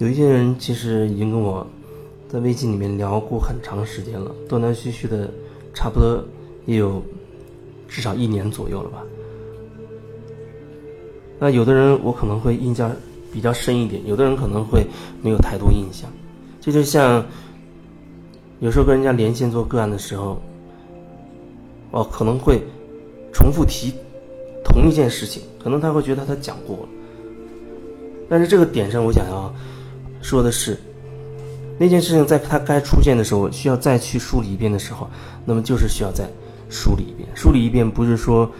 有一些人其实已经跟我在微信里面聊过很长时间了，断断续续的，差不多也有至少一年左右了吧。那有的人我可能会印象比较深一点，有的人可能会没有太多印象。这就像有时候跟人家连线做个案的时候，哦，可能会重复提同一件事情，可能他会觉得他讲过了。但是这个点上，我想要说的是。那件事情在它该出现的时候，需要再去梳理一遍的时候，那么就是需要再梳理一遍。梳理一遍不是说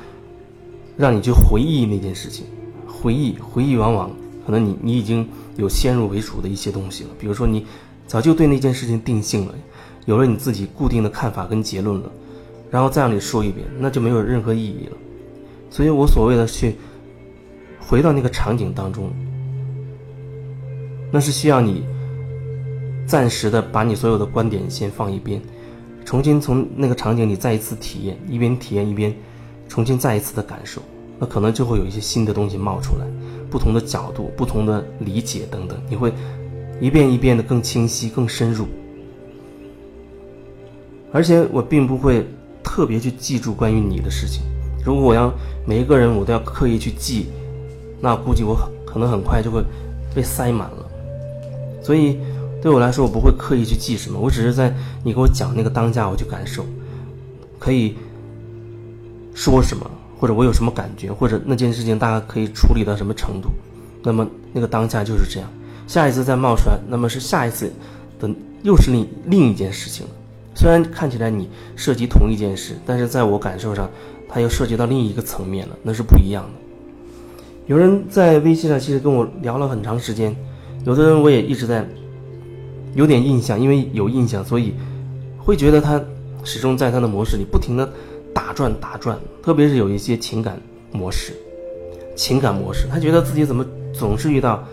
让你去回忆那件事情，回忆回忆往往可能你你已经有先入为主的一些东西了。比如说你早就对那件事情定性了，有了你自己固定的看法跟结论了，然后再让你说一遍，那就没有任何意义了。所以我所谓的去回到那个场景当中，那是需要你。暂时的把你所有的观点先放一边，重新从那个场景里再一次体验，一边体验一边重新再一次的感受，那可能就会有一些新的东西冒出来，不同的角度、不同的理解等等，你会一遍一遍的更清晰、更深入。而且我并不会特别去记住关于你的事情，如果我要每一个人我都要刻意去记，那估计我可能很快就会被塞满了，所以。对我来说，我不会刻意去记什么，我只是在你给我讲那个当下，我去感受，可以说什么，或者我有什么感觉，或者那件事情大概可以处理到什么程度，那么那个当下就是这样。下一次再冒出来，那么是下一次的又是另另一件事情了。虽然看起来你涉及同一件事，但是在我感受上，它又涉及到另一个层面了，那是不一样的。有人在微信上其实跟我聊了很长时间，有的人我也一直在。有点印象，因为有印象，所以会觉得他始终在他的模式里不停的打转打转。特别是有一些情感模式，情感模式，他觉得自己怎么总是遇到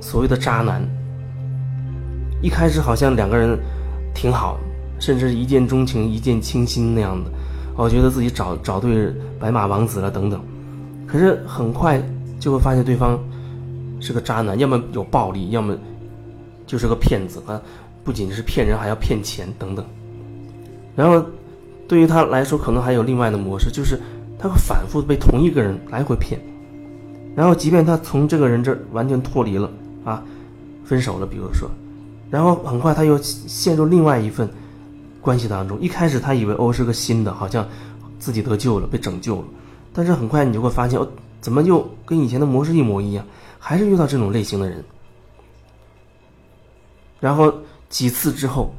所谓的渣男。一开始好像两个人挺好，甚至一见钟情、一见倾心那样的，我觉得自己找找对白马王子了等等。可是很快就会发现对方是个渣男，要么有暴力，要么。就是个骗子啊！不仅是骗人，还要骗钱等等。然后，对于他来说，可能还有另外的模式，就是他会反复被同一个人来回骗。然后，即便他从这个人这儿完全脱离了啊，分手了，比如说，然后很快他又陷入另外一份关系当中。一开始他以为哦是个新的，好像自己得救了，被拯救了。但是很快你就会发现，哦，怎么又跟以前的模式一模一样？还是遇到这种类型的人。然后几次之后，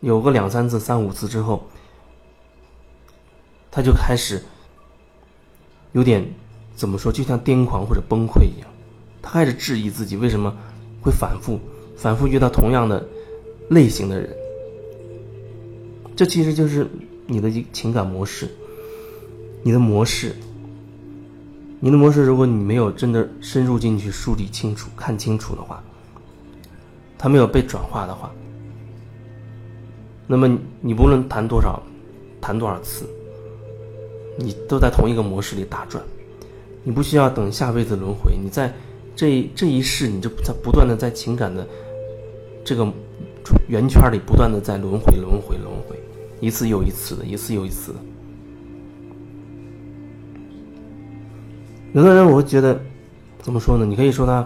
有个两三次、三五次之后，他就开始有点怎么说，就像癫狂或者崩溃一样。他开始质疑自己为什么会反复、反复遇到同样的类型的人。这其实就是你的情感模式，你的模式，你的模式。如果你没有真的深入进去梳理清楚、看清楚的话。它没有被转化的话，那么你不论谈多少，谈多少次，你都在同一个模式里打转。你不需要等下辈子轮回，你在这这一世，你就在不断的在情感的这个圆圈里不断的在轮回、轮回、轮回，一次又一次的，一次又一次的。有的人我会觉得，怎么说呢？你可以说他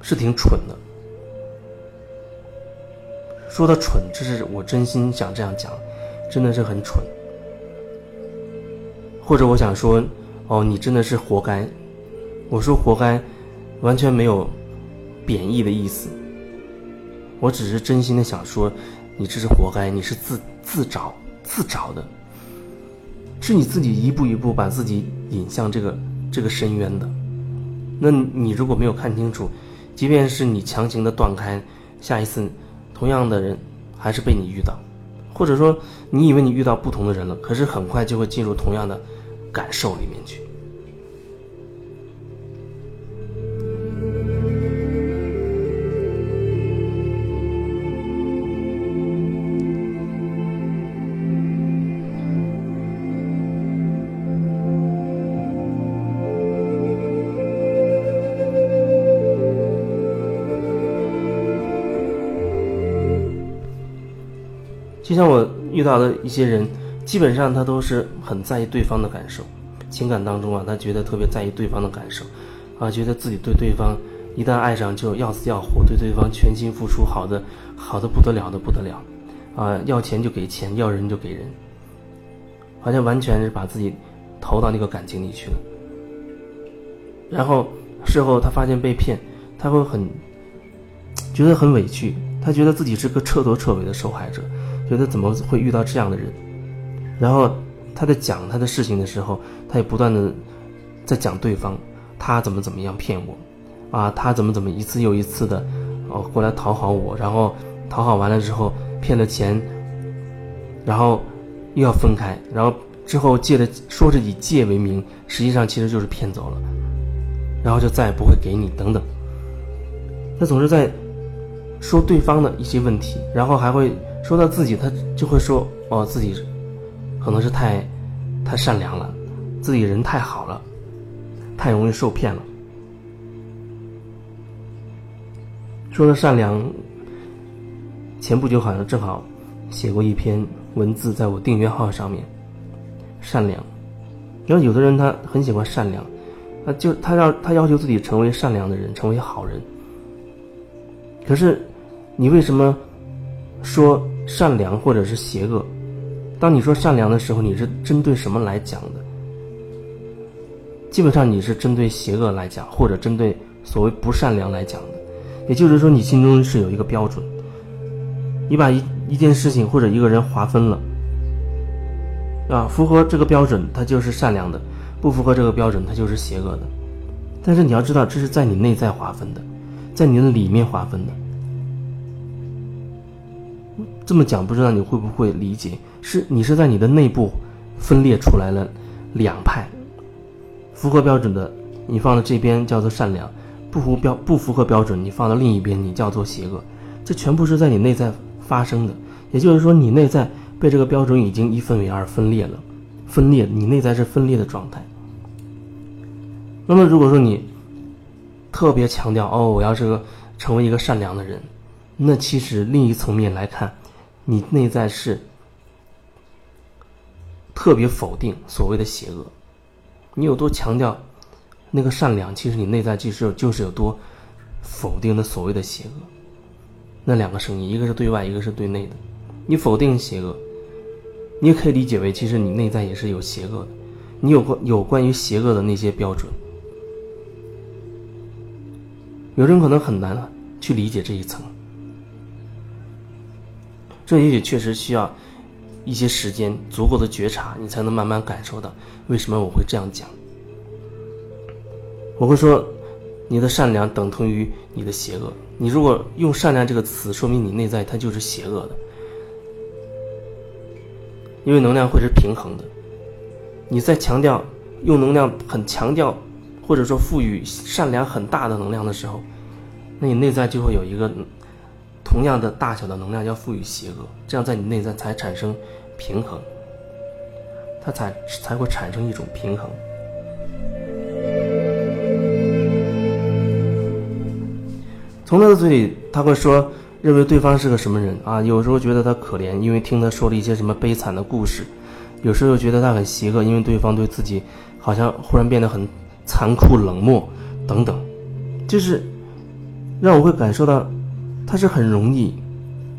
是挺蠢的。说他蠢，这是我真心想这样讲，真的是很蠢。或者我想说，哦，你真的是活该。我说活该，完全没有贬义的意思。我只是真心的想说，你这是活该，你是自自找自找的，是你自己一步一步把自己引向这个这个深渊的。那你如果没有看清楚，即便是你强行的断开，下一次。同样的人，还是被你遇到，或者说你以为你遇到不同的人了，可是很快就会进入同样的感受里面去。就像我遇到的一些人，基本上他都是很在意对方的感受，情感当中啊，他觉得特别在意对方的感受，啊，觉得自己对对方一旦爱上就要死要活，对对方全心付出，好的好的不得了的不得了，啊，要钱就给钱，要人就给人，好像完全是把自己投到那个感情里去了。然后事后他发现被骗，他会很觉得很委屈，他觉得自己是个彻头彻尾的受害者，觉得怎么会遇到这样的人。然后他在讲他的事情的时候，他也不断的在讲对方，他怎么怎么样骗我，啊，他怎么怎么一次又一次的哦过来讨好我，然后讨好完了之后骗了钱，然后又要分开，然后之后借的说是以借为名，实际上其实就是骗走了。然后就再也不会给你等等，他总是在说对方的一些问题，然后还会说到自己，他就会说哦自己可能是太太善良了，自己人太好了，太容易受骗了。说到善良，前不久好像正好写过一篇文字在我订阅号上面，善良，然后有的人他很喜欢善良。他就他要他要求自己成为善良的人，成为好人。可是，你为什么说善良或者是邪恶？当你说善良的时候，你是针对什么来讲的？基本上你是针对邪恶来讲，或者针对所谓不善良来讲的。也就是说，你心中是有一个标准，你把一一件事情或者一个人划分了，啊，符合这个标准，他就是善良的。不符合这个标准，它就是邪恶的。但是你要知道，这是在你内在划分的，在你的里面划分的。这么讲，不知道你会不会理解？是你是在你的内部分裂出来了两派，符合标准的，你放到这边叫做善良；不符标不符合标准，你放到另一边，你叫做邪恶。这全部是在你内在发生的。也就是说，你内在被这个标准已经一分为二，分裂了。分裂，你内在是分裂的状态。那么，如果说你特别强调哦，我要是个成为一个善良的人，那其实另一层面来看，你内在是特别否定所谓的邪恶。你有多强调那个善良，其实你内在就是就是有多否定的所谓的邪恶。那两个声音，一个是对外，一个是对内的。你否定邪恶。你也可以理解为，其实你内在也是有邪恶的，你有关有关于邪恶的那些标准。有人可能很难去理解这一层，这也许确实需要一些时间、足够的觉察，你才能慢慢感受到为什么我会这样讲。我会说，你的善良等同于你的邪恶。你如果用“善良”这个词，说明你内在它就是邪恶的。因为能量会是平衡的，你在强调用能量很强调，或者说赋予善良很大的能量的时候，那你内在就会有一个同样的大小的能量要赋予邪恶，这样在你内在才产生平衡，它才才会产生一种平衡。从他的嘴里，他会说。认为对方是个什么人啊？有时候觉得他可怜，因为听他说了一些什么悲惨的故事；有时候又觉得他很邪恶，因为对方对自己好像忽然变得很残酷冷漠等等。就是让我会感受到，他是很容易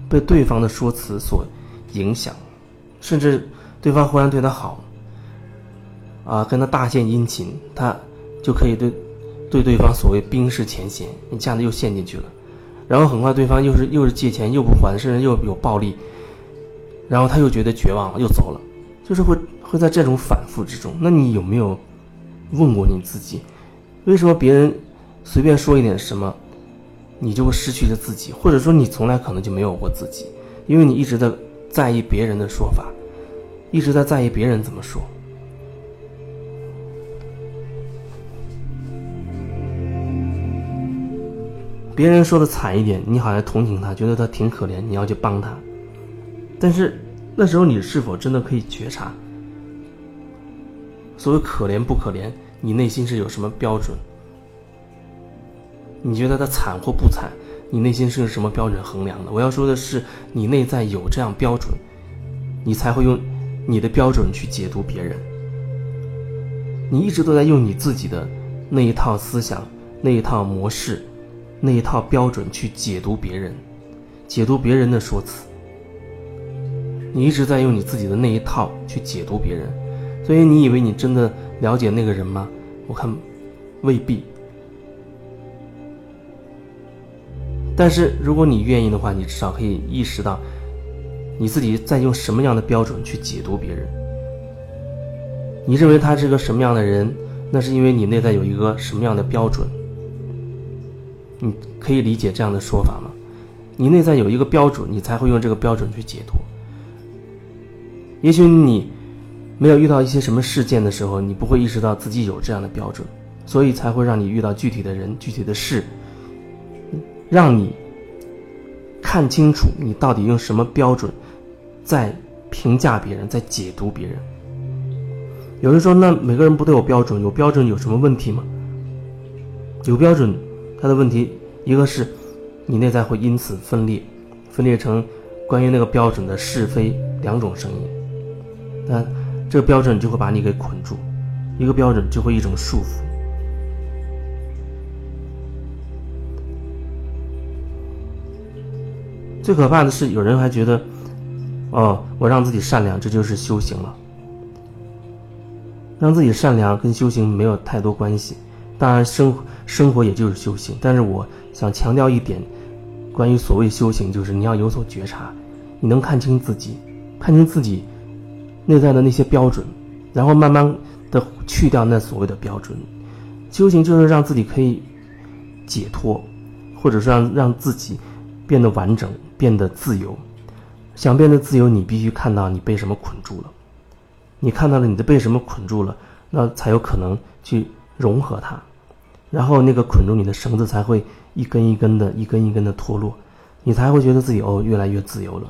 被对方的说辞所影响，甚至对方忽然对他好，啊，跟他大献殷勤，他就可以对对对方所谓冰释前嫌，一下子又陷进去了。然后很快，对方又是又是借钱又不还，甚至又有暴力，然后他又觉得绝望，又走了，就是会会在这种反复之中。那你有没有问过你自己，为什么别人随便说一点什么，你就会失去了自己？或者说你从来可能就没有过自己，因为你一直在在意别人的说法，一直在在意别人怎么说。别人说的惨一点，你好像同情他，觉得他挺可怜，你要去帮他。但是那时候你是否真的可以觉察？所谓可怜不可怜，你内心是有什么标准？你觉得他惨或不惨，你内心是用什么标准衡量的？我要说的是，你内在有这样标准，你才会用你的标准去解读别人。你一直都在用你自己的那一套思想、那一套模式、那一套标准去解读别人，解读别人的说辞。你一直在用你自己的那一套去解读别人，所以你以为你真的了解那个人吗？我看未必。但是如果你愿意的话，你至少可以意识到你自己在用什么样的标准去解读别人。你认为他是个什么样的人，那是因为你内在有一个什么样的标准。你可以理解这样的说法吗？你内在有一个标准，你才会用这个标准去解读。也许你没有遇到一些什么事件的时候，你不会意识到自己有这样的标准，所以才会让你遇到具体的人、具体的事，让你看清楚你到底用什么标准在评价别人、在解读别人。有人说：“那每个人不都有标准？有标准有什么问题吗？”有标准，它的问题一个是你内在会因此分裂，分裂成关于那个标准的是非两种声音。那这个标准就会把你给捆住，一个标准就会一种束缚。最可怕的是，有人还觉得，哦，我让自己善良，这就是修行了。让自己善良跟修行没有太多关系，当然生生活也就是修行。但是我想强调一点，关于所谓修行，就是你要有所觉察，你能看清自己，看清自己。内在的那些标准，然后慢慢的去掉那所谓的标准，修行就是让自己可以解脱，或者说让让自己变得完整，变得自由。想变得自由，你必须看到你被什么捆住了。你看到了你的被什么捆住了，那才有可能去融合它，然后那个捆住你的绳子才会一根一根的、一根一根的脱落，你才会觉得自己哦越来越自由了。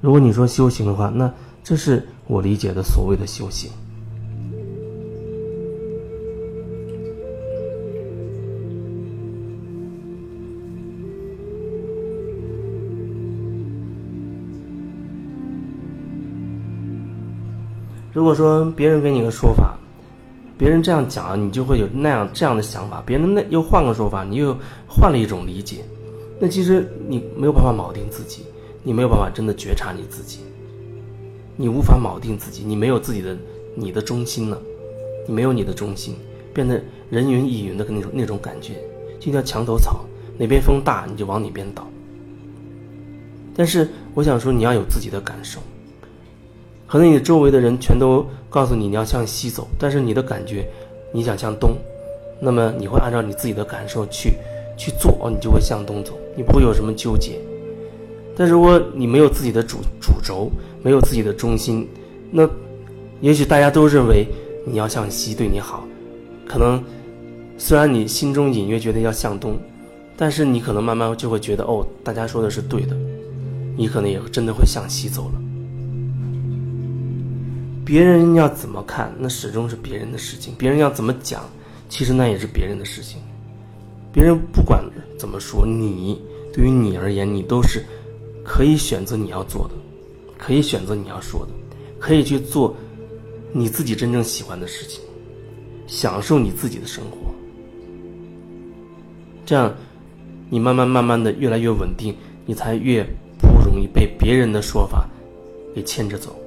如果你说修行的话，那这是。我理解的所谓的修行。如果说别人给你个说法，别人这样讲，你就会有那样这样的想法；别人那又换个说法，你又换了一种理解。那其实你没有办法铆定自己，你没有办法真的觉察你自己。你无法铆定自己，你没有自己的你的中心了，你没有你的中心，变得人云亦云的那种那种感觉，就像墙头草，哪边风大你就往哪边倒。但是我想说，你要有自己的感受。可能你周围的人全都告诉你你要向西走，但是你的感觉你想向东，那么你会按照你自己的感受去去做，你就会向东走，你不会有什么纠结。但如果你没有自己的主主轴，没有自己的中心，那也许大家都认为你要向西对你好，可能虽然你心中隐约觉得要向东，但是你可能慢慢就会觉得哦，大家说的是对的，你可能也真的会向西走了。别人要怎么看，那始终是别人的事情；别人要怎么讲，其实那也是别人的事情。别人不管怎么说，你对于你而言，你都是。可以选择你要做的，可以选择你要说的，可以去做你自己真正喜欢的事情，享受你自己的生活。这样，你慢慢慢慢的越来越稳定，你才越不容易被别人的说法给牵着走。